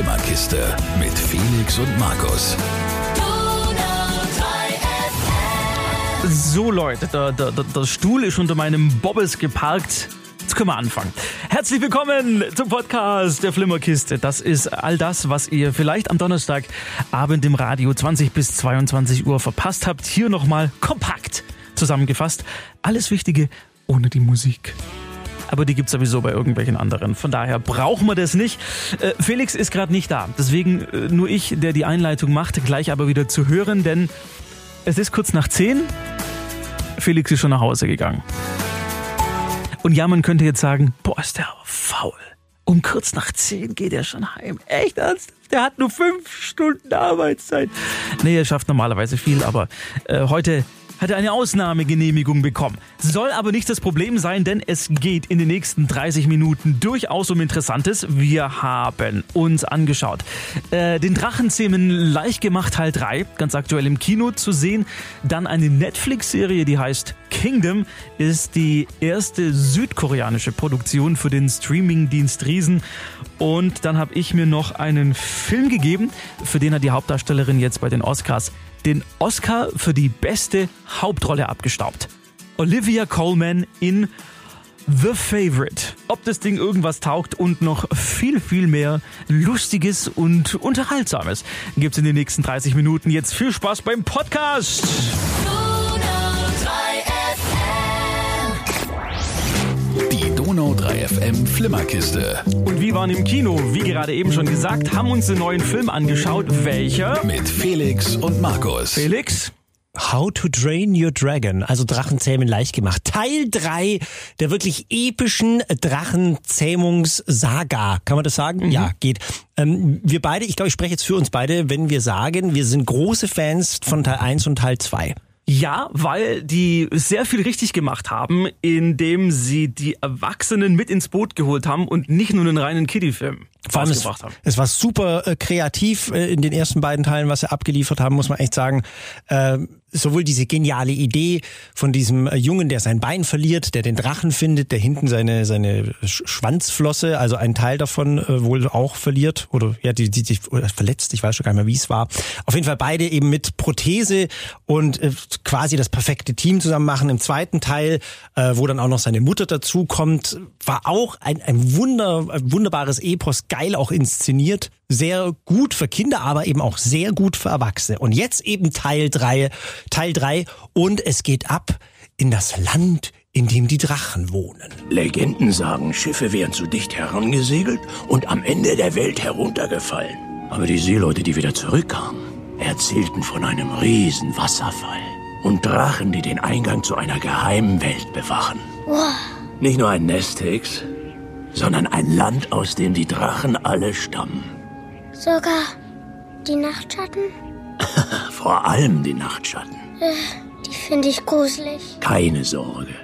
Flimmerkiste mit Felix und Markus. So Leute, der, der, der, Stuhl ist unter meinem Bobbes geparkt. Jetzt können wir anfangen. Herzlich willkommen zum Podcast der Flimmerkiste. Das ist all das, was ihr vielleicht am Donnerstagabend im Radio 20 bis 22 Uhr verpasst habt. Hier nochmal kompakt zusammengefasst. Alles Wichtige ohne die Musik aber die gibt's sowieso bei irgendwelchen anderen. Von daher brauchen wir das nicht. Äh, Felix ist gerade nicht da, deswegen äh, nur ich, der die Einleitung macht, gleich aber wieder zu hören, denn es ist kurz nach zehn. Felix ist schon nach Hause gegangen. Und ja, man könnte jetzt sagen, boah, ist der faul. Um kurz nach zehn geht er schon heim. Echt ernst? Der hat nur fünf Stunden Arbeitszeit. Nee, er schafft normalerweise viel, aber äh, heute hat er eine Ausnahmegenehmigung bekommen. Soll aber nicht das Problem sein, denn es geht in den nächsten 30 Minuten durchaus um Interessantes. Wir haben uns angeschaut. Äh, den Drachenzähmen leicht gemacht Teil 3, ganz aktuell im Kino zu sehen. Dann eine Netflix-Serie, die heißt Kingdom, ist die erste südkoreanische Produktion für den Streamingdienst Riesen. Und dann habe ich mir noch einen Film gegeben, für den hat die Hauptdarstellerin jetzt bei den Oscars den Oscar für die beste Hauptrolle abgestaubt. Olivia Colman in The Favorite. Ob das Ding irgendwas taugt und noch viel, viel mehr Lustiges und Unterhaltsames gibt's in den nächsten 30 Minuten. Jetzt viel Spaß beim Podcast! Donau 3 FM Flimmerkiste. Und wir waren im Kino, wie gerade eben schon gesagt, haben uns einen neuen Film angeschaut. Welcher? Mit Felix und Markus. Felix? How to Drain Your Dragon, also Drachenzähmen leicht gemacht. Teil 3 der wirklich epischen Drachenzähmungssaga. Kann man das sagen? Mhm. Ja, geht. Ähm, wir beide, ich glaube, ich spreche jetzt für uns beide, wenn wir sagen, wir sind große Fans von Teil 1 und Teil 2. Ja, weil die sehr viel richtig gemacht haben, indem sie die Erwachsenen mit ins Boot geholt haben und nicht nur einen reinen Kiddie-Film vor allem es, haben. Es war super äh, kreativ äh, in den ersten beiden Teilen, was sie abgeliefert haben, muss man echt sagen. Äh, sowohl diese geniale Idee von diesem äh, Jungen, der sein Bein verliert, der den Drachen findet, der hinten seine seine Schwanzflosse, also einen Teil davon äh, wohl auch verliert oder ja, die, die, die verletzt, ich weiß schon gar nicht mehr, wie es war. Auf jeden Fall beide eben mit Prothese und äh, quasi das perfekte Team zusammen machen. Im zweiten Teil, äh, wo dann auch noch seine Mutter dazu kommt, war auch ein, ein wunder, ein wunderbares Epos geil auch inszeniert, sehr gut für Kinder, aber eben auch sehr gut für Erwachsene. Und jetzt eben Teil drei, Teil drei und es geht ab in das Land, in dem die Drachen wohnen. Legenden sagen, Schiffe wären zu dicht herangesegelt und am Ende der Welt heruntergefallen. Aber die Seeleute, die wieder zurückkamen, erzählten von einem riesen Wasserfall und Drachen, die den Eingang zu einer geheimen Welt bewachen. Wow. Nicht nur ein Nest, Hicks, sondern ein Land, aus dem die Drachen alle stammen. Sogar die Nachtschatten? Vor allem die Nachtschatten. Äh, die finde ich gruselig. Keine Sorge.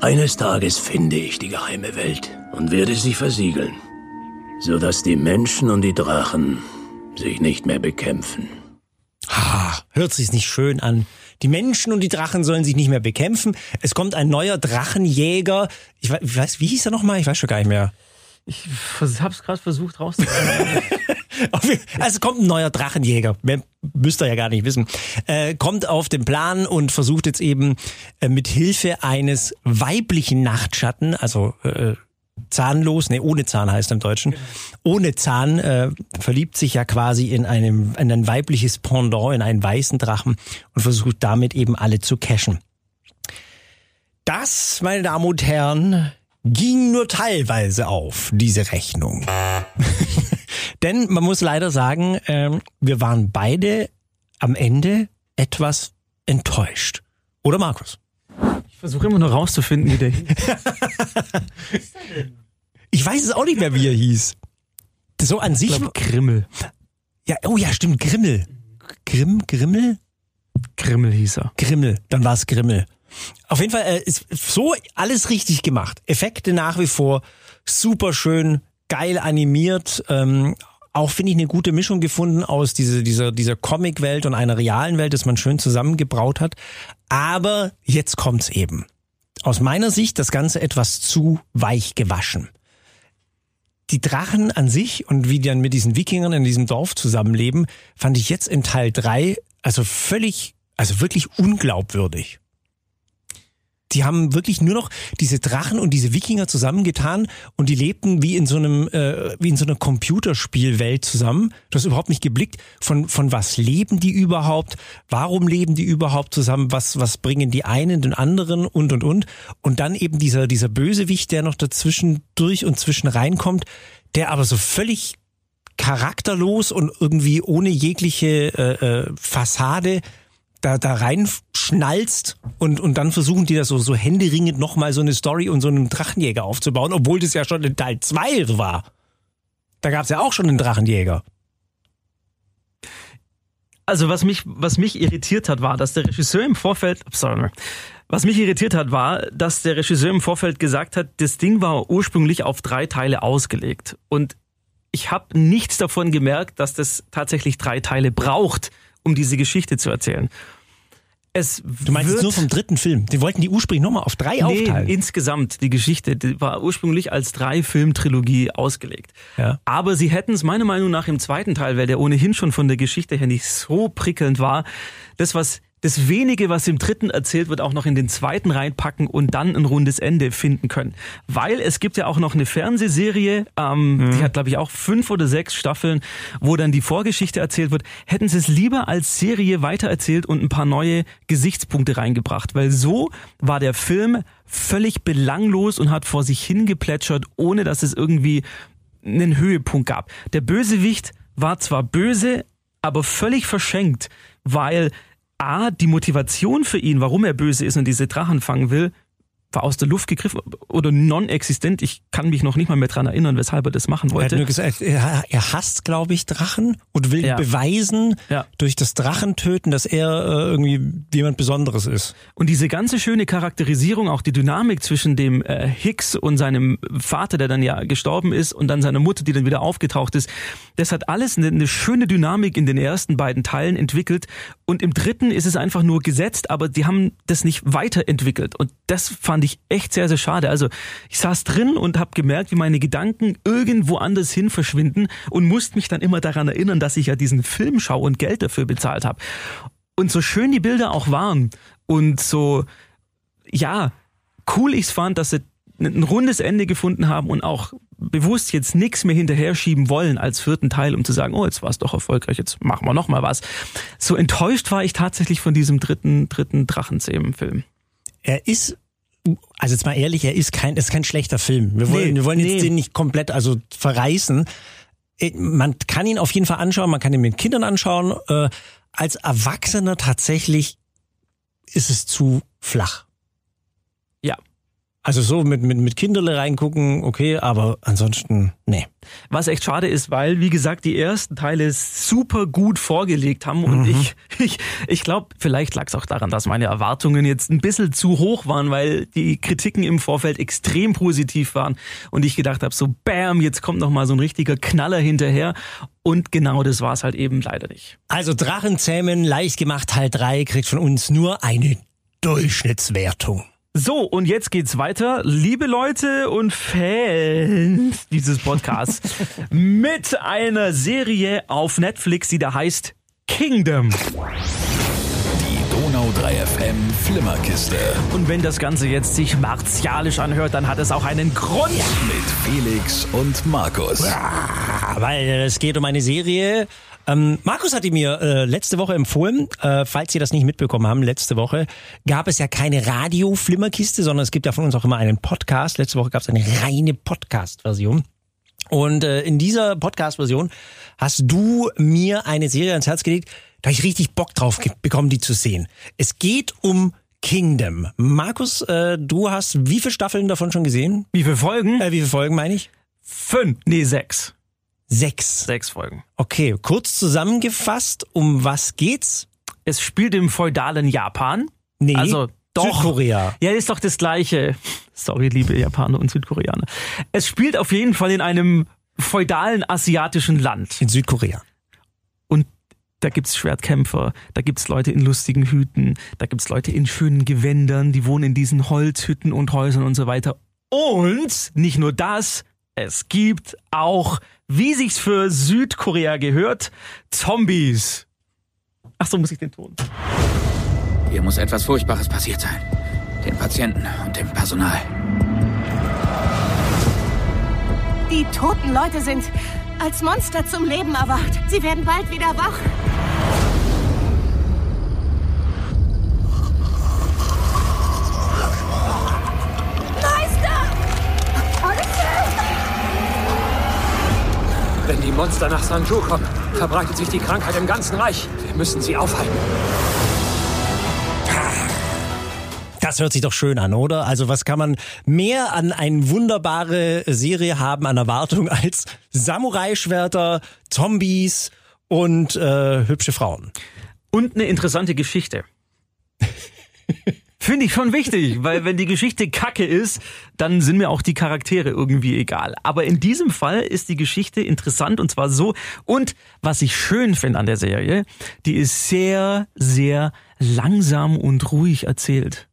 Eines Tages finde ich die geheime Welt und werde sie versiegeln, sodass die Menschen und die Drachen sich nicht mehr bekämpfen. Ah, hört sich nicht schön an. Die Menschen und die Drachen sollen sich nicht mehr bekämpfen. Es kommt ein neuer Drachenjäger. Ich weiß, wie hieß er nochmal? Ich weiß schon gar nicht mehr. Ich hab's gerade versucht rauszufinden. also kommt ein neuer Drachenjäger. Mehr müsst ihr ja gar nicht wissen. Äh, kommt auf den Plan und versucht jetzt eben äh, mit Hilfe eines weiblichen Nachtschatten, also äh, zahnlos, nee, ohne Zahn heißt im Deutschen, genau. ohne Zahn äh, verliebt sich ja quasi in, einem, in ein weibliches Pendant, in einen weißen Drachen und versucht damit eben alle zu cashen. Das, meine Damen und Herren, ging nur teilweise auf, diese Rechnung. Denn man muss leider sagen, äh, wir waren beide am Ende etwas enttäuscht. Oder Markus? Ich versuche immer nur rauszufinden, wie der hieß. ich weiß es auch nicht mehr, wie er hieß. So an sich. Ich glaub, Grimmel. Ja, oh ja, stimmt, Grimmel. Grimm, Grimmel? Grimmel hieß er. Grimmel, dann war es Grimmel. Auf jeden Fall äh, ist so alles richtig gemacht. Effekte nach wie vor super schön, geil animiert. Ähm, auch finde ich eine gute Mischung gefunden aus dieser, dieser, dieser Comic-Welt und einer realen Welt, das man schön zusammengebraut hat. Aber jetzt kommt's eben. Aus meiner Sicht das Ganze etwas zu weich gewaschen. die Drachen an sich und wie die dann mit diesen Wikingern in diesem Dorf zusammenleben, fand ich jetzt in Teil drei also völlig, also wirklich unglaubwürdig. Die haben wirklich nur noch diese Drachen und diese Wikinger zusammengetan und die lebten wie in so einem äh, wie in so einer Computerspielwelt zusammen. Du hast überhaupt nicht geblickt, von von was leben die überhaupt? Warum leben die überhaupt zusammen? Was was bringen die einen den anderen und und und und dann eben dieser dieser Bösewicht, der noch dazwischen durch und zwischen reinkommt, der aber so völlig charakterlos und irgendwie ohne jegliche äh, äh, Fassade da, da reinschnallst und, und dann versuchen die da so, so händeringend nochmal so eine Story und so einen Drachenjäger aufzubauen, obwohl das ja schon in Teil 2 war. Da gab es ja auch schon einen Drachenjäger. Also was mich, was mich irritiert hat, war, dass der Regisseur im Vorfeld, sorry, was mich irritiert hat, war, dass der Regisseur im Vorfeld gesagt hat, das Ding war ursprünglich auf drei Teile ausgelegt. Und ich habe nichts davon gemerkt, dass das tatsächlich drei Teile braucht, um diese Geschichte zu erzählen. Es du meinst jetzt nur vom dritten Film? Die wollten die ursprünglich nochmal auf drei nee, aufteilen? insgesamt. Die Geschichte die war ursprünglich als drei Film-Trilogie ausgelegt. Ja. Aber sie hätten es meiner Meinung nach im zweiten Teil, weil der ohnehin schon von der Geschichte her nicht so prickelnd war, das, was das wenige, was im dritten erzählt wird, auch noch in den zweiten reinpacken und dann ein rundes Ende finden können. Weil es gibt ja auch noch eine Fernsehserie, ähm, mhm. die hat glaube ich auch fünf oder sechs Staffeln, wo dann die Vorgeschichte erzählt wird. Hätten sie es lieber als Serie weitererzählt und ein paar neue Gesichtspunkte reingebracht, weil so war der Film völlig belanglos und hat vor sich hingeplätschert, ohne dass es irgendwie einen Höhepunkt gab. Der Bösewicht war zwar böse, aber völlig verschenkt, weil A, die Motivation für ihn, warum er böse ist und diese Drachen fangen will, war aus der Luft gegriffen oder non-existent. Ich kann mich noch nicht mal mehr dran erinnern, weshalb er das machen wollte. Er hat nur gesagt, er hasst, glaube ich, Drachen und will ja. beweisen ja. durch das Drachentöten, dass er äh, irgendwie jemand Besonderes ist. Und diese ganze schöne Charakterisierung, auch die Dynamik zwischen dem äh, Hicks und seinem Vater, der dann ja gestorben ist, und dann seiner Mutter, die dann wieder aufgetaucht ist, das hat alles eine, eine schöne Dynamik in den ersten beiden Teilen entwickelt. Und im dritten ist es einfach nur gesetzt, aber die haben das nicht weiterentwickelt. Und das fand ich echt sehr, sehr schade. Also ich saß drin und habe gemerkt, wie meine Gedanken irgendwo anders hin verschwinden und musste mich dann immer daran erinnern, dass ich ja diesen Film schaue und Geld dafür bezahlt habe. Und so schön die Bilder auch waren und so, ja, cool ich es fand, dass sie ein rundes Ende gefunden haben und auch bewusst jetzt nichts mehr hinterher schieben wollen als vierten Teil, um zu sagen, oh, jetzt war es doch erfolgreich, jetzt machen wir noch mal was. So enttäuscht war ich tatsächlich von diesem dritten, dritten Drachenzähmen-Film. Er ist also jetzt mal ehrlich, er ist kein, ist kein schlechter Film. Wir wollen, nee, wir wollen jetzt nee. den nicht komplett also verreißen. Äh, man kann ihn auf jeden Fall anschauen, man kann ihn mit Kindern anschauen. Äh, als Erwachsener tatsächlich ist es zu flach. Also so mit, mit, mit Kinderle reingucken, okay, aber ansonsten, nee. Was echt schade ist, weil, wie gesagt, die ersten Teile super gut vorgelegt haben und mhm. ich, ich, ich glaube, vielleicht lag es auch daran, dass meine Erwartungen jetzt ein bisschen zu hoch waren, weil die Kritiken im Vorfeld extrem positiv waren und ich gedacht habe, so bam, jetzt kommt noch mal so ein richtiger Knaller hinterher und genau das war es halt eben leider nicht. Also Drachenzähmen, leicht gemacht, Teil 3, kriegt von uns nur eine Durchschnittswertung. So, und jetzt geht's weiter. Liebe Leute und Fans dieses Podcasts, mit einer Serie auf Netflix, die da heißt Kingdom. Die Donau 3 FM Flimmerkiste. Und wenn das Ganze jetzt sich martialisch anhört, dann hat es auch einen Grund. Mit Felix und Markus. Weil es geht um eine Serie, ähm, Markus hat die mir äh, letzte Woche empfohlen, äh, falls Sie das nicht mitbekommen haben, letzte Woche gab es ja keine Radio-Flimmerkiste, sondern es gibt ja von uns auch immer einen Podcast. Letzte Woche gab es eine reine Podcast-Version. Und äh, in dieser Podcast-Version hast du mir eine Serie ans Herz gelegt, da ich richtig Bock drauf bekommen, die zu sehen. Es geht um Kingdom. Markus, äh, du hast wie viele Staffeln davon schon gesehen? Wie viele Folgen? Äh, wie viele Folgen meine ich? Fünf, nee, sechs. Sechs. Sechs Folgen. Okay, kurz zusammengefasst, um was geht's? Es spielt im feudalen Japan. Nee. Also doch. Südkorea. Ja, ist doch das gleiche. Sorry, liebe Japaner und Südkoreaner. Es spielt auf jeden Fall in einem feudalen asiatischen Land. In Südkorea. Und da gibt's Schwertkämpfer, da gibt's Leute in lustigen Hüten, da gibt's Leute in schönen Gewändern, die wohnen in diesen Holzhütten und Häusern und so weiter. Und nicht nur das, es gibt auch, wie sich's für Südkorea gehört, Zombies. Ach so, muss ich den Ton. Hier muss etwas Furchtbares passiert sein. Den Patienten und dem Personal. Die toten Leute sind als Monster zum Leben erwacht. Sie werden bald wieder wach. Wenn die Monster nach Sanju kommen, verbreitet sich die Krankheit im ganzen Reich. Wir müssen sie aufhalten. Das hört sich doch schön an, oder? Also was kann man mehr an eine wunderbare Serie haben an Erwartung als Samurai-Schwerter, Zombies und äh, hübsche Frauen? Und eine interessante Geschichte. Finde ich schon wichtig, weil wenn die Geschichte kacke ist, dann sind mir auch die Charaktere irgendwie egal. Aber in diesem Fall ist die Geschichte interessant und zwar so. Und was ich schön finde an der Serie, die ist sehr, sehr langsam und ruhig erzählt.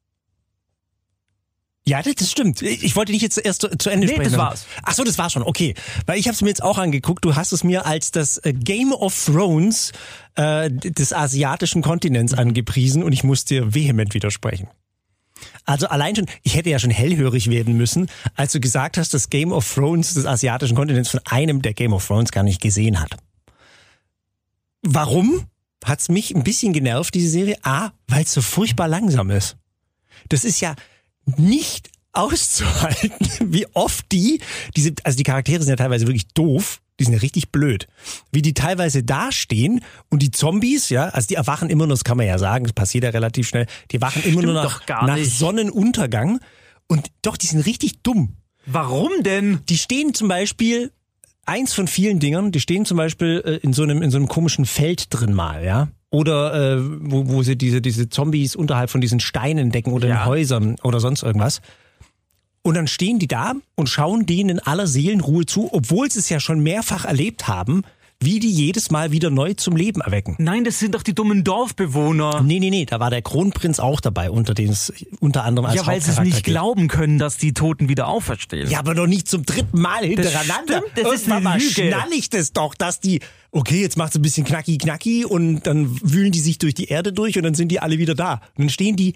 Ja, das, stimmt. Ich wollte nicht jetzt erst zu, zu Ende Nee, sprechen. das war's. Ach so, das war schon. Okay, weil ich habe es mir jetzt auch angeguckt. Du hast es mir als das äh, Game of Thrones äh, des asiatischen Kontinents angepriesen und ich muss dir vehement widersprechen. Also allein schon, ich hätte ja schon hellhörig werden müssen, als du gesagt hast, dass Game of Thrones des asiatischen Kontinents von einem, der Game of Thrones gar nicht gesehen hat. Warum hat's mich ein bisschen genervt, diese Serie? A, weil es so furchtbar langsam ist. Das ist ja nicht auszuhalten, wie oft die, diese, also die Charaktere sind ja teilweise wirklich doof, die sind ja richtig blöd. Wie die teilweise dastehen und die Zombies, ja, also die erwachen immer nur, das kann man ja sagen, das passiert ja relativ schnell, die wachen immer Stimmt nur nach, nach nicht. Sonnenuntergang und doch, die sind richtig dumm. Warum denn? Die stehen zum Beispiel, eins von vielen Dingern, die stehen zum Beispiel äh, in so einem, in so einem komischen Feld drin mal, ja. Oder äh, wo, wo sie diese, diese Zombies unterhalb von diesen Steinen decken oder Ja. in Häusern oder sonst irgendwas. Und dann stehen die da und schauen denen in aller Seelenruhe zu, obwohl sie es ja schon mehrfach erlebt haben, wie die jedes Mal wieder neu zum Leben erwecken. Nein, das sind doch die dummen Dorfbewohner. Nee, nee, nee, da war der Kronprinz auch dabei, unter den es unter anderem als Ja, weil sie es nicht geht. glauben können, dass die Toten wieder auferstehen. Ja, aber doch nicht zum dritten Mal hintereinander. stimmt, das ist mal schnall ich das doch, dass die, okay, jetzt macht's ein bisschen knacki knacki und dann wühlen die sich durch die Erde durch und dann sind die alle wieder da. Und dann stehen die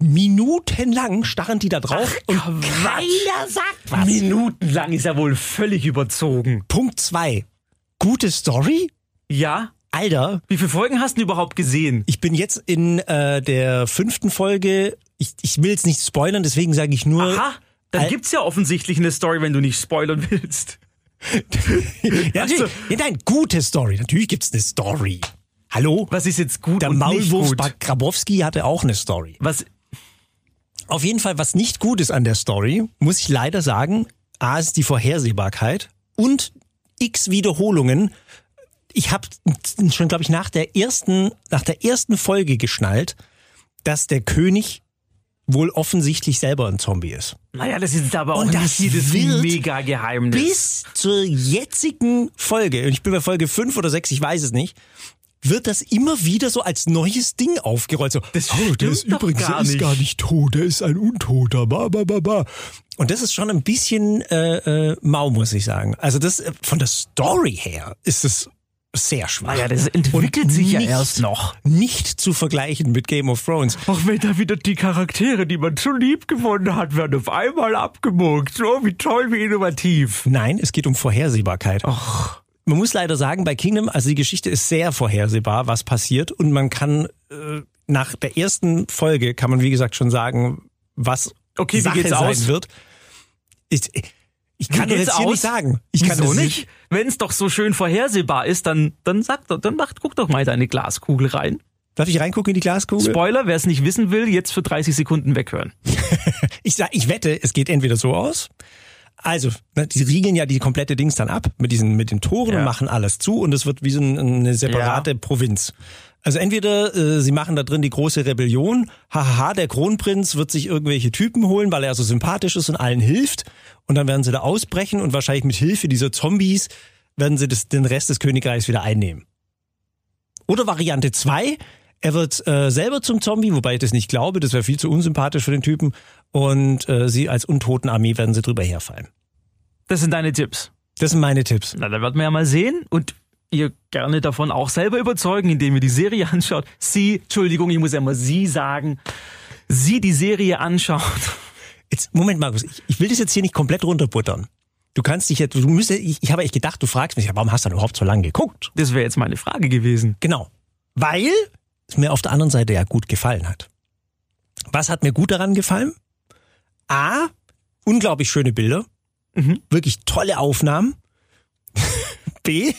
minutenlang, starren die da drauf und keiner sagt was. Minutenlang ist ja wohl völlig überzogen. Punkt zwei. Gute Story? Ja? Alter, Wie viele Folgen hast du überhaupt gesehen? ich bin jetzt in äh, der fünften Folge. Ich, ich will jetzt nicht spoilern, deswegen sage ich nur. Aha, dann Al- gibt's ja offensichtlich eine Story, wenn du nicht spoilern willst. Ja, natürlich. Ja, nein, gute Story. Natürlich gibt's eine Story. Hallo? Was ist jetzt gut Der und nicht Maulwurf gut? Grabowski hatte auch eine Story. Was? Auf jeden Fall, was nicht gut ist an der Story, muss ich leider sagen, A ist die Vorhersehbarkeit und x Wiederholungen. Ich habe schon, glaube ich, nach der ersten, nach der ersten Folge geschnallt, dass der König wohl offensichtlich selber ein Zombie ist. Naja, das ist aber auch Und nicht das jedes wird mega Geheimnis. Bis zur jetzigen Folge, und ich bin bei Folge 5 oder 6, ich weiß es nicht, wird das immer wieder so als neues Ding aufgerollt. So, Das oh, der ist übrigens, gar der ist nicht. gar nicht tot, der ist ein Untoter. Ba, ba, ba, ba. Und das ist schon ein bisschen äh, äh, mau, muss ich sagen. Also das äh, von der Story her ist es sehr schwach. Naja, das entwickelt Und sich ja nicht- erst noch. Nicht zu vergleichen mit Game of Thrones. Auch wenn da wieder die Charaktere, die man so lieb gewonnen hat, werden auf einmal abgemuckt. So, wie toll, wie innovativ. Nein, es geht um Vorhersehbarkeit. Man muss leider sagen, bei Kingdom, also die Geschichte ist sehr vorhersehbar, was passiert. Und man kann äh, nach der ersten Folge, kann man wie gesagt schon sagen, was Okay, wie Sache geht's sein aus? wird. Ich, ich kann Wie jetzt aus? nicht sagen. Ich kann Wieso nicht? Wenn es doch so schön vorhersehbar ist, dann, dann sag doch, dann mach, guck doch mal deine Glaskugel rein. Darf ich reingucken in die Glaskugel? Spoiler, wer es nicht wissen will, jetzt für 30 Sekunden weghören. Ich sag, ich wette, es geht entweder so aus. Also, ne, die riegeln ja die komplette Dings dann ab mit diesen, mit den Toren Ja. und machen alles zu und es wird wie so ein- eine separate Provinz. Also entweder äh, sie machen da drin die große Rebellion, hahaha, der Kronprinz wird sich irgendwelche Typen holen, weil er so sympathisch ist und allen hilft und dann werden sie da ausbrechen und wahrscheinlich mit Hilfe dieser Zombies werden sie das, den Rest des Königreichs wieder einnehmen. Oder Variante zwei: er wird äh, selber zum Zombie, wobei ich das nicht glaube, das wäre viel zu unsympathisch für den Typen. Und äh, sie als Untotenarmee werden sie drüber herfallen. Das sind deine Tipps. Das sind meine Tipps. Na, da werden wir ja mal sehen und ihr gerne davon auch selber überzeugen, indem ihr die Serie anschaut. Sie, Entschuldigung, ich muss ja immer Sie sagen, Sie die Serie anschaut. Jetzt, Moment, Markus, ich, ich will das jetzt hier nicht komplett runterbuttern. Du kannst dich jetzt, du müsstest, ich, ich habe echt gedacht, du fragst mich, ja, warum hast du denn überhaupt so lange geguckt? Das wäre jetzt meine Frage gewesen. Genau. Weil es mir auf der anderen Seite ja gut gefallen hat. Was hat mir gut daran gefallen? A, unglaublich schöne Bilder. Mhm. Wirklich tolle Aufnahmen. B,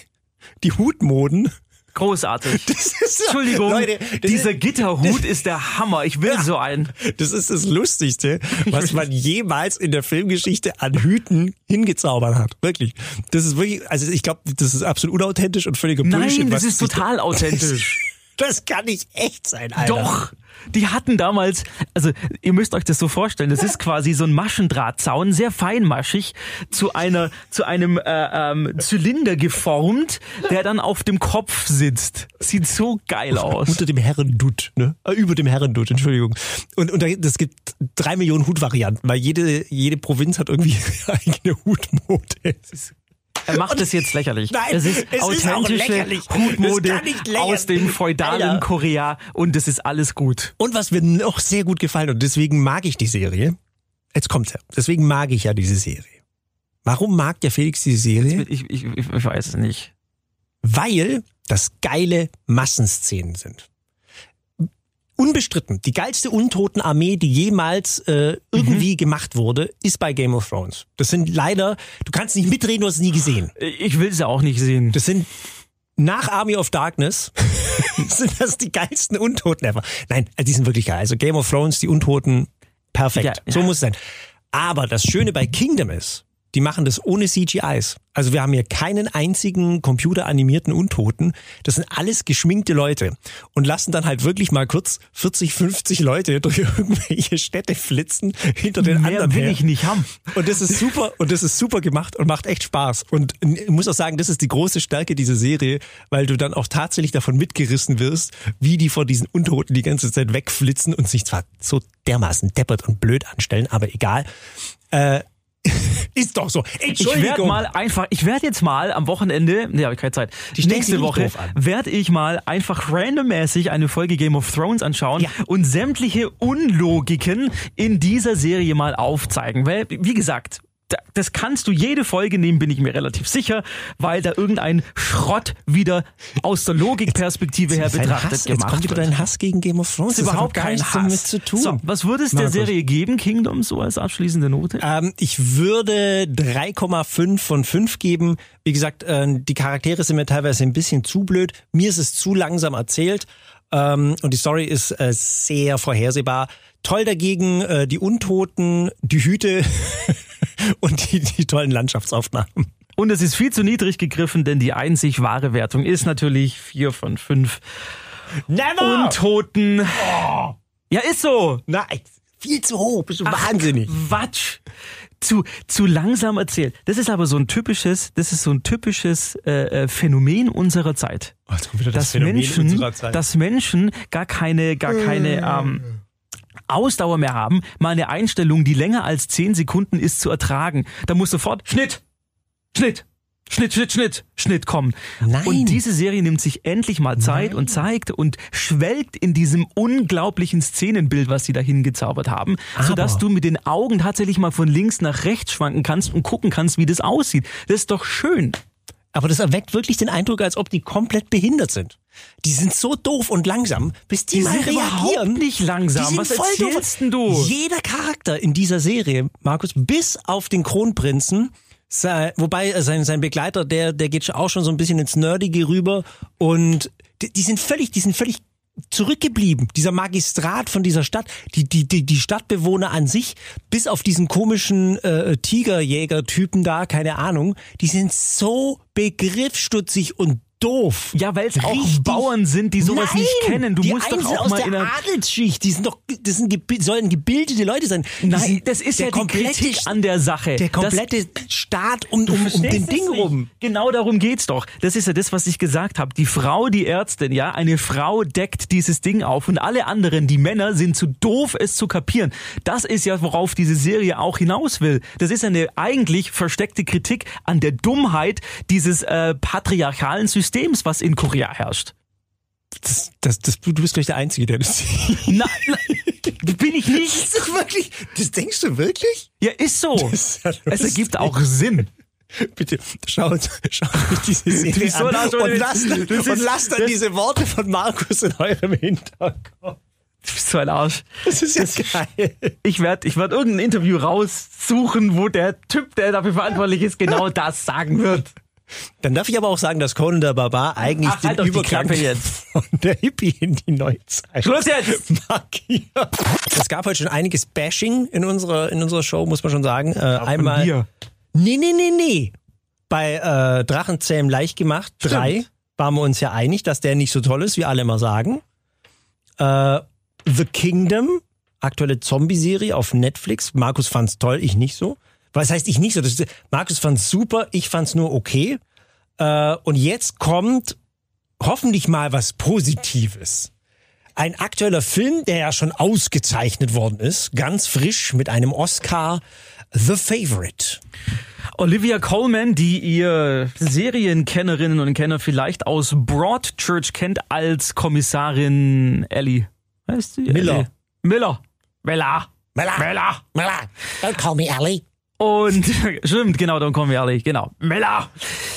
die Hutmoden. Großartig. Das ist, Entschuldigung, Leute, das dieser ist, Gitterhut ist der Hammer. Ich will Ja. so einen. das ist das Lustigste, was man jemals in der Filmgeschichte an Hüten hingezaubert hat. Wirklich. Das ist wirklich, also ich glaube, das ist absolut unauthentisch und völliger Bullshit. Nein, das ist total authentisch. Das kann nicht echt sein, Alter. Doch. Die hatten damals, also ihr müsst euch das so vorstellen, das ist quasi so ein Maschendrahtzaun, sehr feinmaschig, zu einer, zu einem äh, ähm, Zylinder geformt, der dann auf dem Kopf sitzt. Sieht so geil aus. Unter dem Herrendutt, ne? Äh, über dem Herrendutt, Entschuldigung. Und, und da, das gibt drei Millionen Hutvarianten, weil jede, jede Provinz hat irgendwie ihre eigene Hutmode. Er macht es jetzt lächerlich. Nein, es ist es authentische. Hutmode aus dem feudalen Alter. Korea und es ist alles gut. Und was mir noch sehr gut gefallen und deswegen mag ich die Serie. Jetzt kommt's ja. Deswegen mag ich ja diese Serie. Warum mag der Felix diese Serie? Ich, ich, ich weiß es nicht. Weil das geile Massenszenen sind. Unbestritten, die geilste Untotenarmee, die jemals äh, irgendwie gemacht wurde, ist bei Game of Thrones. Das sind leider, du kannst nicht mitreden, du hast es nie gesehen. Ich will sie auch nicht sehen. Das sind nach Army of Darkness sind das die geilsten Untoten ever. Nein, also die sind wirklich geil. Also Game of Thrones, die Untoten, perfekt. Ja, ja. So muss es sein. Aber das Schöne bei Kingdom ist, die machen das ohne CGIs. Also wir haben hier keinen einzigen computeranimierten Untoten. Das sind alles geschminkte Leute und lassen dann halt wirklich mal kurz 40, 50 Leute durch irgendwelche Städte flitzen hinter den Mehr anderen will her. ich nicht haben. Und das ist super und das ist super gemacht und macht echt Spaß. Und ich muss auch sagen, das ist die große Stärke dieser Serie, weil du dann auch tatsächlich davon mitgerissen wirst, wie die vor diesen Untoten die ganze Zeit wegflitzen und sich zwar so dermaßen deppert und blöd anstellen, aber egal. Äh, ist doch so. Ich Entschuldigung. werde mal einfach, ich werde jetzt mal am Wochenende, nee, habe ich keine Zeit, Die nächste Woche werde ich mal einfach randommäßig eine Folge Game of Thrones anschauen Ja. und sämtliche Unlogiken in dieser Serie mal aufzeigen. Weil, wie gesagt, das kannst du jede Folge nehmen, bin ich mir relativ sicher, weil da irgendein Schrott wieder aus der Logikperspektive her Jetzt betrachtet Hass, jetzt gemacht kommt wieder wird. dein Hass gegen Game of Thrones. Das ist überhaupt kein nichts damit Hass. zu tun. So, was würde es der. Serie geben, Kingdom, so als abschließende Note? Ähm, ich würde 3,5 von 5 geben. Wie gesagt, äh, die Charaktere sind mir teilweise ein bisschen zu blöd. Mir ist es zu langsam erzählt. Ähm, und die Story ist äh, sehr vorhersehbar. Toll dagegen äh, die Untoten, die Hüte und die, die tollen Landschaftsaufnahmen. Und es ist viel zu niedrig gegriffen, denn die einzig wahre Wertung ist natürlich 4 von 5 Never! Untoten. Ja, ist so. Nein, viel zu hoch. Bist du wahnsinnig. Quatsch. Zu, zu langsam erzählt. Das ist aber so ein typisches, das ist so ein typisches äh, äh, Phänomen unserer Zeit. Oh, wieder dass Phänomen Menschen, unserer Zeit. dass Menschen gar keine, gar keine ähm, Ausdauer mehr haben, mal eine Einstellung, die länger als 10 Sekunden ist, zu ertragen. Da muss sofort Schnitt, Schnitt, Schnitt, Schnitt, Schnitt, Schnitt kommen. Nein. Und diese Serie nimmt sich endlich mal Zeit und zeigt und schwelgt in diesem unglaublichen Szenenbild, was sie da hingezaubert haben, sodass Aber- du mit den Augen tatsächlich mal von links nach rechts schwanken kannst und gucken kannst, wie das aussieht. Das ist doch schön. Aber das erweckt wirklich den Eindruck, als ob die komplett behindert sind. Die sind so doof und langsam, bis die, Die mal sind reagieren. überhaupt nicht langsam. Die sind Was voll erzählst doof. du? Jeder Charakter in dieser Serie, Markus, bis auf den Kronprinzen, sei- wobei äh, sein, sein Begleiter, der, der geht auch schon so ein bisschen ins Nerdige rüber und die, die sind völlig, die sind völlig zurückgeblieben. Dieser Magistrat von dieser Stadt, die, die, die, die Stadtbewohner an sich, bis auf diesen komischen äh, Tigerjäger-Typen da, keine Ahnung, die sind so begriffsstutzig und doof. Ja, weil es auch Bauern sind, die sowas Nein, nicht kennen. Du die musst doch auch aus mal der in einer Adelsschicht, die sind doch, das sind, sollen gebildete Leute sein. Nein, sind- das ist der ja die komplette, Kritik an der Sache. Der Das- komplette Staat um, um, um den Ding rum. Genau darum geht's doch. Das ist ja das, was ich gesagt habe. Die Frau, die Ärztin, ja, eine Frau deckt dieses Ding auf und alle anderen, die Männer, sind zu doof, es zu kapieren. Das ist ja, worauf diese Serie auch hinaus will. Das ist eine eigentlich versteckte Kritik an der Dummheit dieses äh, patriarchalen Systems, was in Korea herrscht. Das, das, das, du bist gleich der Einzige, der das Nein, nein, bin ich nicht. Ist das wirklich? Das denkst du wirklich? Ja, ist so. ist ja es ergibt auch Sinn. Bitte, schau, schau euch diese Serie an das? und lasst, Das und lasst dann das- diese Worte von Markus in eurem Hinterkopf. Du bist so ein Arsch. Das ist ja geil. Ich werde ich werd irgendein Interview raussuchen, wo der Typ, der dafür verantwortlich ist, genau das sagen wird. Dann darf ich aber auch sagen, dass Conan der Barbar eigentlich Ach, halt den Übergang jetzt. von der Hippie in die Neuzeit Schluss jetzt! markiert. Es gab heute schon einiges Bashing in unserer, in unserer Show, muss man schon sagen. Äh, einmal. mir. Nee, nee, nee, nee. Bei äh, Drachenzähm leicht gemacht, drei, waren wir uns ja einig, dass der nicht so toll ist, wie alle immer sagen. Äh, The Kingdom, aktuelle Zombie-Serie auf Netflix. Markus fand's toll, ich nicht so. Was heißt ich nicht so? Ist, Markus fand's super, ich fand's nur okay. Äh, und jetzt kommt hoffentlich mal was Positives. Ein aktueller Film, der ja schon ausgezeichnet worden ist, ganz frisch mit einem Oscar, The Favorite. Olivia Coleman, die ihr Serienkennerinnen und Kenner vielleicht aus Broadchurch kennt als Kommissarin Ellie. Heißt sie? Miller. Ellie? Miller. Miller. Miller. Miller. Miller, don't call me Ellie. Und stimmt, genau, dann kommen wir ehrlich, genau. Miller.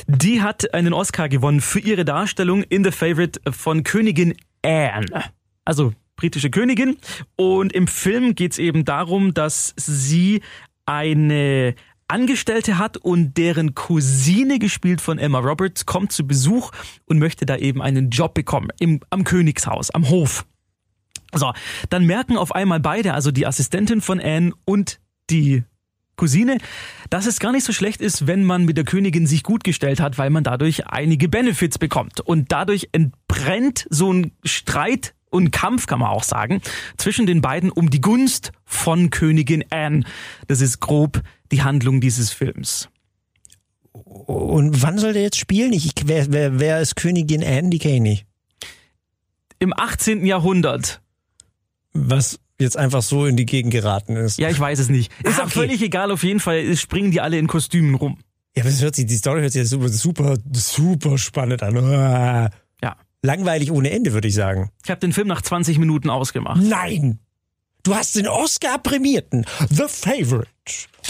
Die hat einen Oscar gewonnen für ihre Darstellung in The Favorite von Königin Anne. Also britische Königin. Und im Film geht's eben darum, dass sie eine Angestellte hat und deren Cousine, gespielt von Emma Roberts, kommt zu Besuch und möchte da eben einen Job bekommen im, am Königshaus, am Hof. So, dann merken auf einmal beide, also die Assistentin von Anne und die Cousine, dass es gar nicht so schlecht ist, wenn man mit der Königin sich gut gestellt hat, weil man dadurch einige Benefits bekommt. Und dadurch entbrennt so ein Streit und Kampf, kann man auch sagen, zwischen den beiden um die Gunst von Königin Anne. Das ist grob die Handlung dieses Films. Und wann soll der jetzt spielen? Ich, wer, wer, wer ist Königin Anne? Die kenne ich nicht. Im 18. Jahrhundert. Was jetzt einfach so in die Gegend geraten ist. Ja, ich weiß es nicht. Ist Ah, auch okay. völlig egal, auf jeden Fall springen die alle in Kostümen rum. Ja, aber es hört sich, die Story hört sich super, super, super spannend an. Uah. Ja. Langweilig ohne Ende, würde ich sagen. Ich habe den Film nach 20 Minuten ausgemacht. Nein! Du hast den Oscar-prämierten The Favorite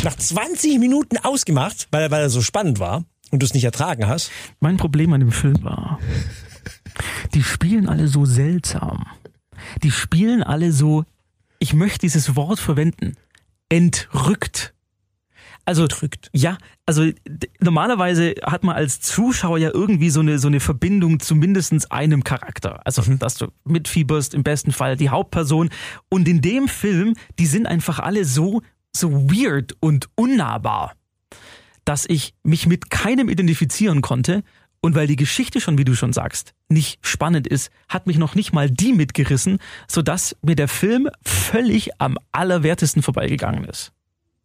nach 20 Minuten ausgemacht, weil, weil er so spannend war und du es nicht ertragen hast. Mein Problem an dem Film war, die spielen alle so seltsam. Die spielen alle so, ich möchte dieses Wort verwenden, entrückt. Also Drückt. ja, also normalerweise hat man als Zuschauer ja irgendwie so eine so eine Verbindung zu mindestens einem Charakter. Also dass du mitfieberst im besten Fall die Hauptperson. Und in dem Film, die sind einfach alle so so weird und unnahbar dass ich mich mit keinem identifizieren konnte. Und weil die Geschichte schon, wie du schon sagst, nicht spannend ist, hat mich noch nicht mal die mitgerissen, sodass mir der Film völlig am allerwertesten vorbeigegangen ist.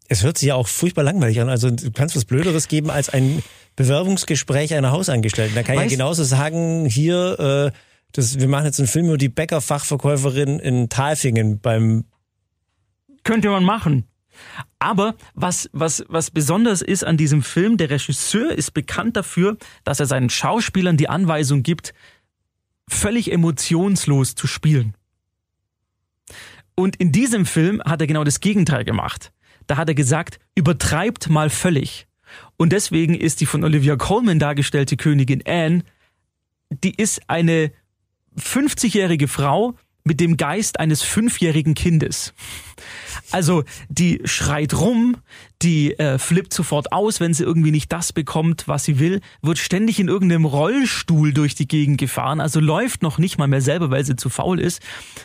Es hört sich ja auch furchtbar langweilig an. Also du kannst was Blöderes geben als ein Bewerbungsgespräch einer Hausangestellten. Da kann ich ja genauso sagen, hier, äh, das, wir machen jetzt einen Film über die Bäckerfachverkäuferin in Talfingen beim Könnte man machen. Aber was, was, was besonders ist an diesem Film, der Regisseur ist bekannt dafür, dass er seinen Schauspielern die Anweisung gibt, völlig emotionslos zu spielen. Und in diesem Film hat er genau das Gegenteil gemacht. Da hat er gesagt, übertreibt mal völlig. Und deswegen ist die von Olivia Colman dargestellte Königin Anne, die ist eine 50-jährige Frau mit dem Geist eines fünfjährigen Kindes. Also die schreit rum, die äh, flippt sofort aus, wenn sie irgendwie nicht das bekommt, was sie will, wird ständig in irgendeinem Rollstuhl durch die Gegend gefahren, also läuft noch nicht mal mehr selber, weil sie zu faul ist.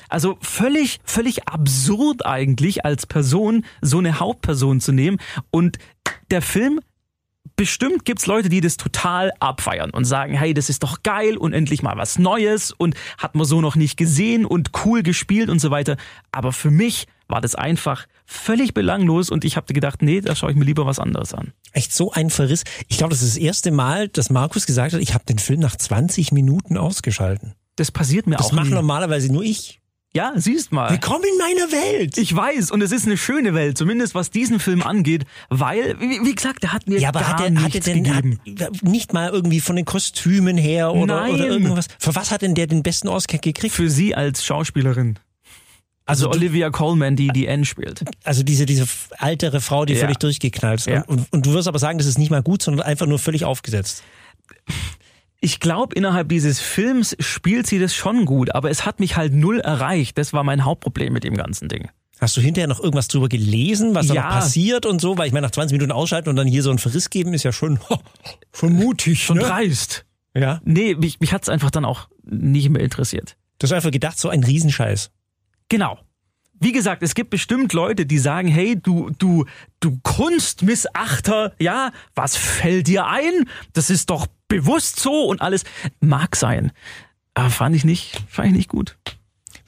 Also völlig, völlig absurd eigentlich als Person so eine Hauptperson zu nehmen. Und der Film bestimmt gibt's Leute, die das total abfeiern und sagen, hey, das ist doch geil und endlich mal was Neues und hat man so noch nicht gesehen und cool gespielt und so weiter. Aber für mich war das einfach völlig belanglos und ich habe gedacht, nee, da schaue ich mir lieber was anderes an. Echt so ein Verriss. Ich glaube, das ist das erste Mal, dass Markus gesagt hat, ich habe den Film nach 20 Minuten ausgeschalten. Das passiert mir Das auch mache nie. normalerweise nur ich. Ja, siehst mal. Willkommen in meiner Welt. Ich weiß, und es ist eine schöne Welt, zumindest was diesen Film angeht, weil, wie, wie gesagt, der hat mir ja, aber gar hat er, nichts hat er denn gegeben. Hat, nicht mal irgendwie von den Kostümen her oder, Nein. oder irgendwas? Für was hat denn der den besten Oscar gekriegt? Für sie als Schauspielerin. Also, du- Olivia Colman, die die N spielt. Also diese, diese ältere Frau, die Ja. völlig durchgeknallt ist. Ja. Und, und, und du wirst aber sagen, das ist nicht mal gut, sondern einfach nur völlig aufgesetzt. Ich glaube, innerhalb dieses Films spielt sie das schon gut, aber es hat mich halt null erreicht. Das war mein Hauptproblem mit dem ganzen Ding. Hast du hinterher noch irgendwas drüber gelesen, was da Ja. noch passiert und so? Weil ich meine, nach 20 Minuten ausschalten und dann hier so einen Verriss geben, ist ja schon, schon mutig. Schon ne? dreist. Ja. Nee, mich, mich hat's einfach dann auch nicht mehr interessiert. Du hast einfach gedacht, so ein Riesenscheiß. Genau. Wie gesagt, es gibt bestimmt Leute, die sagen, hey, du, du, du Kunstmissachter, ja, was fällt dir ein? Das ist doch bewusst so und alles. Mag sein. Aber fand ich nicht, fand ich nicht gut.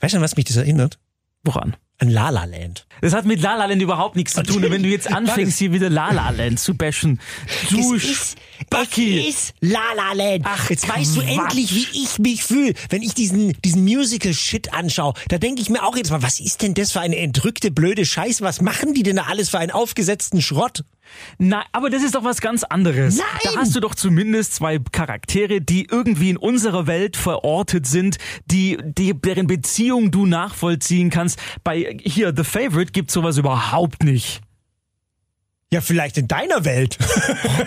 Weißt du, an was mich das erinnert? Woran? An La La Land. Das hat mit La La Land überhaupt nichts zu tun. Und wenn du jetzt anfängst, hier wieder La La Land zu bashen, du Spacki. Es ist La La Land. Ach, jetzt weißt du Quatsch. endlich, wie ich mich fühle, wenn ich diesen, diesen Musical-Shit anschaue. Da denke ich mir auch jetzt mal, was ist denn das für eine entrückte, blöde Scheiße? Was machen die denn da alles für einen aufgesetzten Schrott? Nein, aber das ist doch was ganz anderes. Nein! Da hast du doch zumindest zwei Charaktere, die irgendwie in unserer Welt verortet sind, die, die deren Beziehung du nachvollziehen kannst. Bei hier The Favorite gibt's sowas überhaupt nicht. Ja, vielleicht in deiner Welt.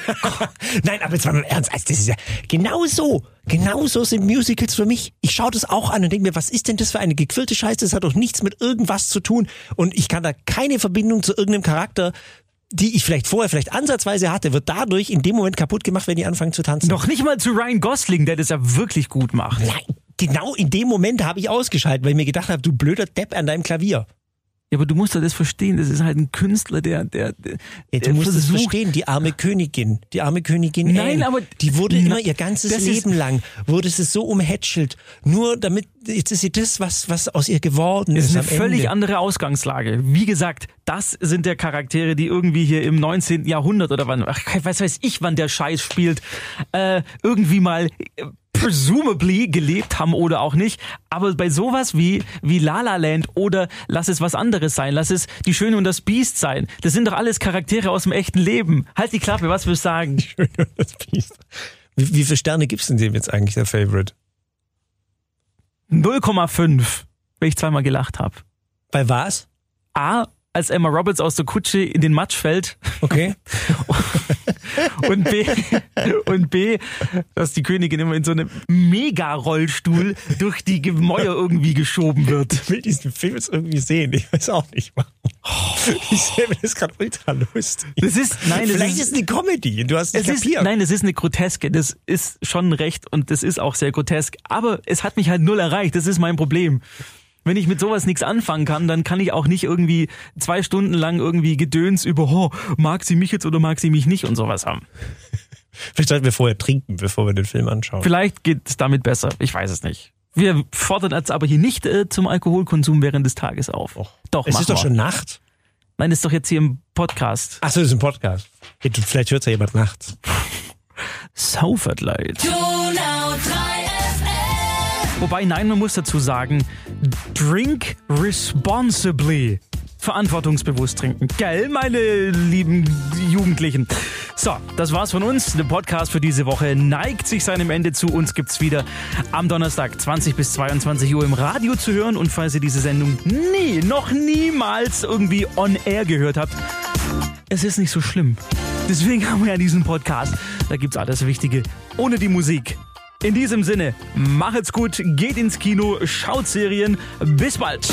Nein, aber jetzt mal im Ernst. Also das ist ja genau so. Genau so sind Musicals für mich. Ich schaue das auch an und denke mir, was ist denn das für eine gequirlte Scheiße? Das hat doch nichts mit irgendwas zu tun. Und ich kann da keine Verbindung zu irgendeinem Charakter, die ich vielleicht vorher vielleicht ansatzweise hatte, wird dadurch in dem Moment kaputt gemacht, wenn die anfangen zu tanzen. Noch nicht mal zu Ryan Gosling, der das ja wirklich gut macht. Nein, genau in dem Moment habe ich ausgeschaltet, weil ich mir gedacht habe, du blöder Depp an deinem Klavier. Ja, aber du musst ja das verstehen. Das ist halt ein Künstler, der, der, der, Ja, du musst es verstehen, die arme Königin, die arme Königin Nein, Anne, aber- die wurde Na, immer ihr ganzes ist- Leben lang, wurde sie so umhätschelt, nur damit, jetzt ist sie das, was, was aus ihr geworden Das ist, ist eine völlig Ende. andere Ausgangslage. Wie gesagt, das sind der Charaktere, die irgendwie hier im 19. Jahrhundert oder wann, ach, was weiß ich, wann der Scheiß spielt, äh, irgendwie mal äh, presumably gelebt haben oder auch nicht. Aber bei sowas wie, wie La La Land oder lass es was anderes sein, lass es die Schöne und das Biest sein. Das sind doch alles Charaktere aus dem echten Leben. Halt die Klappe, was willst du sagen? Das Biest. Wie, wie viele Sterne gibt's denn dem jetzt eigentlich, der Favorite? 0,5, weil ich zweimal gelacht habe. Bei was? A, als Emma Roberts aus der Kutsche in den Matsch fällt. Okay. Und B, und B, dass die Königin immer in so einem Mega-Rollstuhl durch die Gemäuer irgendwie geschoben wird. Ich will diesen Film jetzt irgendwie sehen. Ich weiß auch nicht warum. Ich sehe mir das gerade ultra lustig. Das ist, nein, das Vielleicht ist, ist es eine Comedy. Du hast es ist, nein, es ist eine Groteske. Das ist schon recht und das ist auch sehr grotesk. Aber es hat mich halt null erreicht. Das ist mein Problem. Wenn ich mit sowas nichts anfangen kann, dann kann ich auch nicht irgendwie zwei Stunden lang irgendwie Gedöns über, oh, mag sie mich jetzt oder mag sie mich nicht und sowas haben. Vielleicht sollten wir vorher trinken, bevor wir den Film anschauen. Vielleicht geht es damit besser. Ich weiß es nicht. Wir fordern jetzt aber hier nicht äh, zum Alkoholkonsum während des Tages auf. Doch, es ist doch wir. schon Nacht. Nein, ist doch jetzt hier im Podcast. Achso, das ist ein Podcast. Vielleicht hört ja jemand nachts. Saufert leid. Donau 3 FM. Wobei, nein, man muss dazu sagen, drink responsibly. Verantwortungsbewusst trinken. Gell, meine lieben Jugendlichen? So, das war's von uns. Der Podcast für diese Woche neigt sich seinem Ende zu. Uns gibt's wieder am Donnerstag 20 bis 22 Uhr im Radio zu hören. Und falls ihr diese Sendung nie, noch niemals irgendwie on air gehört habt, es ist nicht so schlimm. Deswegen haben wir ja diesen Podcast. Da gibt's alles Wichtige ohne die Musik. In diesem Sinne, macht's gut, geht ins Kino, schaut Serien. Bis bald.